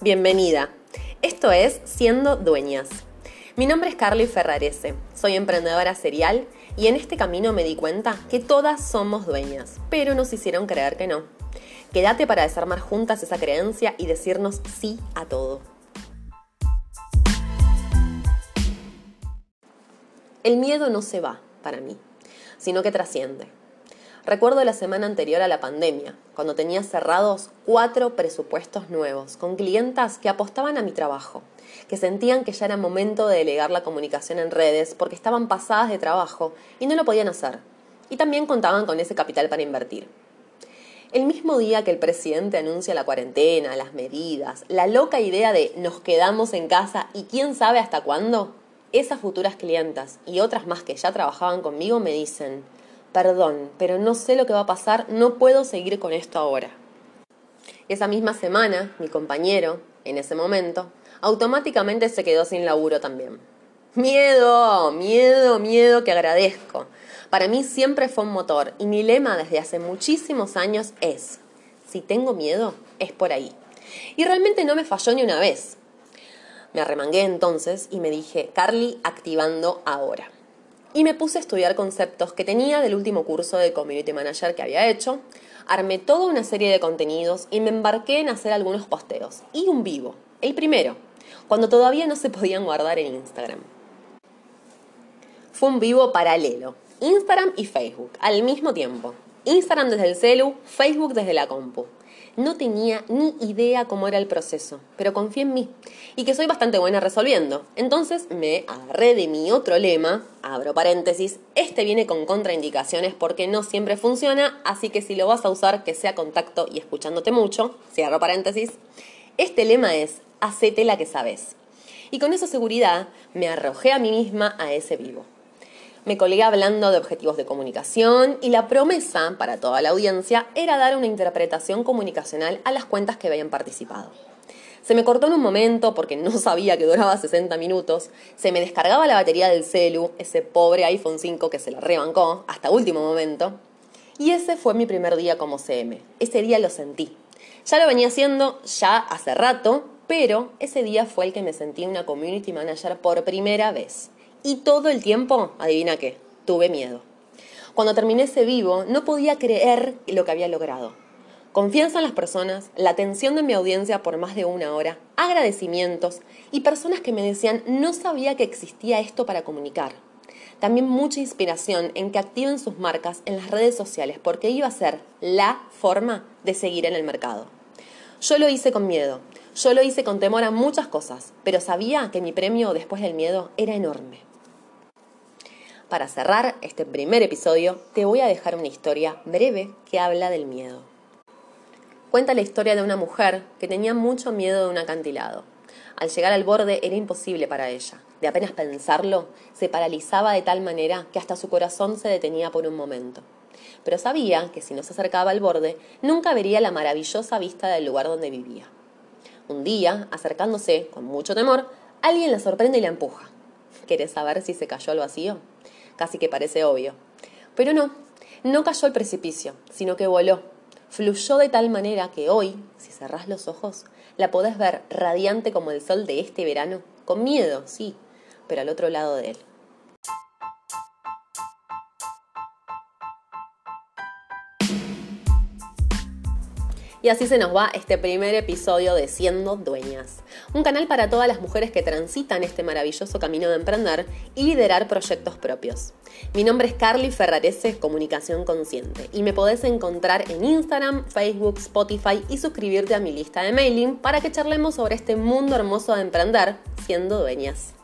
Bienvenida. Esto es Siendo Dueñas. Mi nombre es Carly Ferrarese, soy emprendedora serial y en este camino me di cuenta que todas somos dueñas, pero nos hicieron creer que no. Quédate para desarmar juntas esa creencia y decirnos sí a todo. El miedo no se va para mí, sino que trasciende. Recuerdo la semana anterior a la pandemia, cuando tenía cerrados cuatro presupuestos nuevos, con clientas que apostaban a mi trabajo, que sentían que ya era momento de delegar la comunicación en redes porque estaban pasadas de trabajo y no lo podían hacer. Y también contaban con ese capital para invertir. El mismo día que el presidente anuncia la cuarentena, las medidas, la loca idea de nos quedamos en casa y quién sabe hasta cuándo, esas futuras clientas y otras más que ya trabajaban conmigo me dicen, perdón, pero no sé lo que va a pasar, no puedo seguir con esto ahora. Esa misma semana, mi compañero, en ese momento, automáticamente se quedó sin laburo también. Miedo, miedo, miedo que agradezco. Para mí siempre fue un motor y mi lema desde hace muchísimos años es, si tengo miedo, es por ahí. Y realmente no me falló ni una vez. Me arremangué entonces y me dije, Carly, activando ahora y me puse a estudiar conceptos que tenía del último curso de Community Manager que había hecho, armé toda una serie de contenidos y me embarqué en hacer algunos posteos y un vivo, el primero, cuando todavía no se podían guardar en Instagram. Fue un vivo paralelo, Instagram y Facebook, al mismo tiempo. Instagram desde el celu, Facebook desde la compu. No tenía ni idea cómo era el proceso, pero confié en mí y que soy bastante buena resolviendo. Entonces me agarré de mi otro lema, abro paréntesis, este viene con contraindicaciones porque no siempre funciona, así que si lo vas a usar que sea contacto y escuchándote mucho, cierro paréntesis, este lema es, hacete la que sabes. Y con esa seguridad me arrojé a mí misma a ese vivo. Me colgué hablando de objetivos de comunicación y la promesa para toda la audiencia era dar una interpretación comunicacional a las cuentas que habían participado. Se me cortó en un momento porque no sabía que duraba 60 minutos, se me descargaba la batería del celu, ese pobre iPhone 5 que se la rebancó hasta último momento, y ese fue mi primer día como CM. Ese día lo sentí. Ya lo venía haciendo ya hace rato, pero ese día fue el que me sentí una community manager por primera vez. Y todo el tiempo, adivina qué, tuve miedo. Cuando terminé ese vivo, no podía creer lo que había logrado. Confianza en las personas, la atención de mi audiencia por más de una hora, agradecimientos y personas que me decían no sabía que existía esto para comunicar. También mucha inspiración en que activen sus marcas en las redes sociales porque iba a ser la forma de seguir en el mercado. Yo lo hice con miedo, yo lo hice con temor a muchas cosas, pero sabía que mi premio después del miedo era enorme. Para cerrar este primer episodio, te voy a dejar una historia breve que habla del miedo. Cuenta la historia de una mujer que tenía mucho miedo de un acantilado. Al llegar al borde era imposible para ella. De apenas pensarlo, se paralizaba de tal manera que hasta su corazón se detenía por un momento. Pero sabía que si no se acercaba al borde, nunca vería la maravillosa vista del lugar donde vivía. Un día, acercándose con mucho temor, alguien la sorprende y la empuja. ¿Querés saber si se cayó al vacío? Casi que parece obvio. Pero no, no cayó al precipicio, sino que voló. Fluyó de tal manera que hoy, si cerrás los ojos, la podés ver radiante como el sol de este verano, con miedo, sí, pero al otro lado de él. Y así se nos va este primer episodio de Siendo Dueñas, un canal para todas las mujeres que transitan este maravilloso camino de emprender y liderar proyectos propios. Mi nombre es Carly Ferrarese, Comunicación Consciente, y me podés encontrar en Instagram, Facebook, Spotify y suscribirte a mi lista de mailing para que charlemos sobre este mundo hermoso de emprender siendo dueñas.